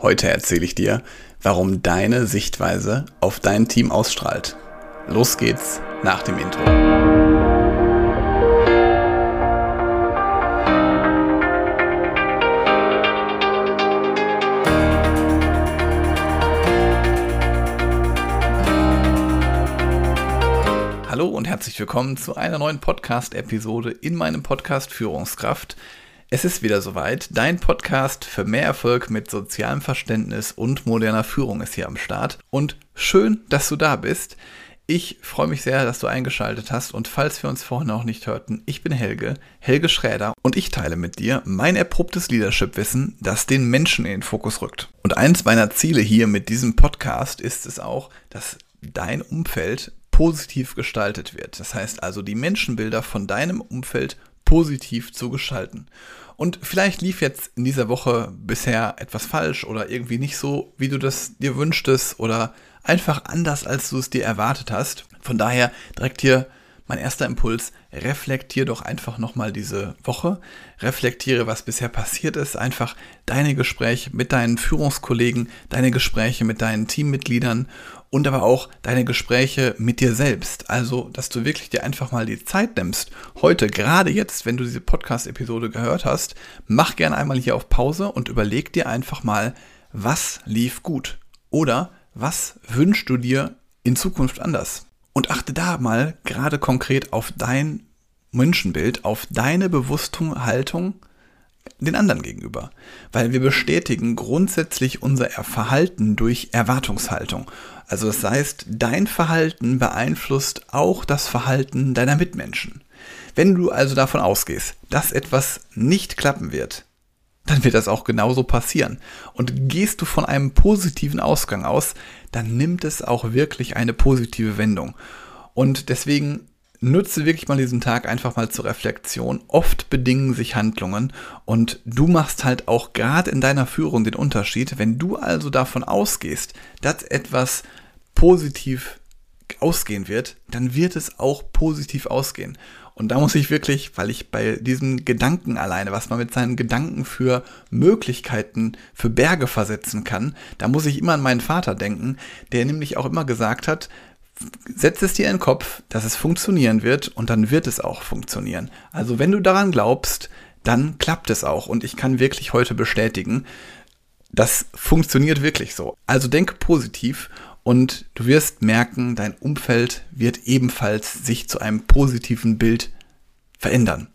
Heute erzähle ich dir, warum deine Sichtweise auf dein Team ausstrahlt. Los geht's nach dem Intro. Hallo und herzlich willkommen zu einer neuen Podcast-Episode in meinem Podcast Führungskraft. Es ist wieder soweit. Dein Podcast für mehr Erfolg mit sozialem Verständnis und moderner Führung ist hier am Start. Und schön, dass du da bist. Ich freue mich sehr, dass du eingeschaltet hast und falls wir uns vorhin noch nicht hörten, ich bin Helge, Helge Schräder und ich teile mit dir mein erprobtes Leadership-Wissen, das den Menschen in den Fokus rückt. Und eins meiner Ziele hier mit diesem Podcast ist es auch, dass dein Umfeld positiv gestaltet wird. Das heißt also, die Menschenbilder von deinem Umfeld positiv zu gestalten. Und vielleicht lief jetzt in dieser Woche bisher etwas falsch oder irgendwie nicht so, wie du das dir wünschtest oder einfach anders, als du es dir erwartet hast. Von daher direkt hier mein erster Impuls, reflektier doch einfach nochmal diese Woche, reflektiere, was bisher passiert ist, einfach deine Gespräche mit deinen Führungskollegen, deine Gespräche mit deinen Teammitgliedern und aber auch deine Gespräche mit dir selbst. Also, dass du wirklich dir einfach mal die Zeit nimmst. Heute, gerade jetzt, wenn du diese Podcast-Episode gehört hast, mach gerne einmal hier auf Pause und überleg dir einfach mal, was lief gut oder was wünschst du dir in Zukunft anders? Und achte da mal gerade konkret auf dein Menschenbild, auf deine bewusste Haltung den anderen gegenüber. Weil wir bestätigen grundsätzlich unser Verhalten durch Erwartungshaltung. Also das heißt, dein Verhalten beeinflusst auch das Verhalten deiner Mitmenschen. Wenn du also davon ausgehst, dass etwas nicht klappen wird, dann wird das auch genauso passieren. Und gehst du von einem positiven Ausgang aus, dann nimmt es auch wirklich eine positive Wendung. Und deswegen nutze wirklich mal diesen Tag einfach mal zur Reflexion. Oft bedingen sich Handlungen und du machst halt auch gerade in deiner Führung den Unterschied. Wenn du also davon ausgehst, dass etwas positiv ausgehen wird, dann wird es auch positiv ausgehen. Und da muss ich wirklich, weil ich bei diesem Gedanken alleine, was man mit seinen Gedanken für Möglichkeiten, für Berge versetzen kann, da muss ich immer an meinen Vater denken, der nämlich auch immer gesagt hat, setz es dir in den Kopf, dass es funktionieren wird und dann wird es auch funktionieren. Also wenn du daran glaubst, dann klappt es auch. Und ich kann wirklich heute bestätigen, das funktioniert wirklich so. Also denke positiv und du wirst merken, dein Umfeld wird ebenfalls sich zu einem positiven Bild verändern.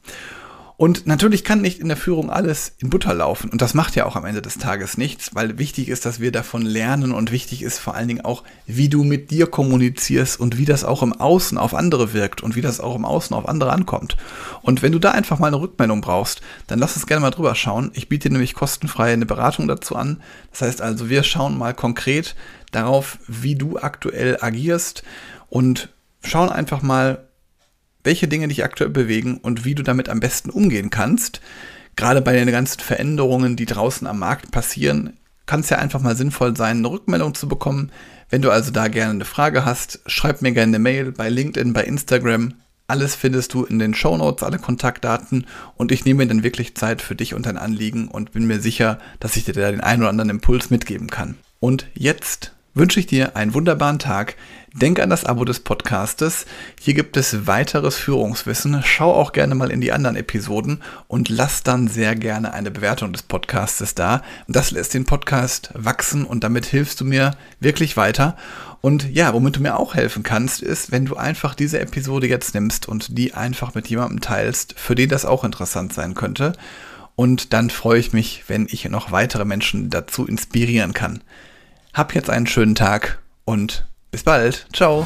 Und natürlich kann nicht in der Führung alles in Butter laufen. Und das macht ja auch am Ende des Tages nichts, weil wichtig ist, dass wir davon lernen und wichtig ist vor allen Dingen auch, wie du mit dir kommunizierst und wie das auch im Außen auf andere wirkt und wie das auch im Außen auf andere ankommt. Und wenn du da einfach mal eine Rückmeldung brauchst, dann lass uns gerne mal drüber schauen. Ich biete dir nämlich kostenfrei eine Beratung dazu an. Das heißt also, wir schauen mal konkret darauf, wie du aktuell agierst und schauen einfach mal, welche Dinge dich aktuell bewegen und wie du damit am besten umgehen kannst. Gerade bei den ganzen Veränderungen, die draußen am Markt passieren, kann es ja einfach mal sinnvoll sein, eine Rückmeldung zu bekommen. Wenn du also da gerne eine Frage hast, schreib mir gerne eine Mail bei LinkedIn, bei Instagram. Alles findest du in den Show Notes, alle Kontaktdaten und ich nehme mir dann wirklich Zeit für dich und dein Anliegen und bin mir sicher, dass ich dir da den einen oder anderen Impuls mitgeben kann. Und jetzt wünsche ich dir einen wunderbaren Tag. Denk an das Abo des Podcastes. Hier gibt es weiteres Führungswissen. Schau auch gerne mal in die anderen Episoden und lass dann sehr gerne eine Bewertung des Podcastes da. Das lässt den Podcast wachsen und damit hilfst du mir wirklich weiter. Und ja, womit du mir auch helfen kannst, ist, wenn du einfach diese Episode jetzt nimmst und die einfach mit jemandem teilst, für den das auch interessant sein könnte. Und dann freue ich mich, wenn ich noch weitere Menschen dazu inspirieren kann. Hab jetzt einen schönen Tag und bis bald. Ciao.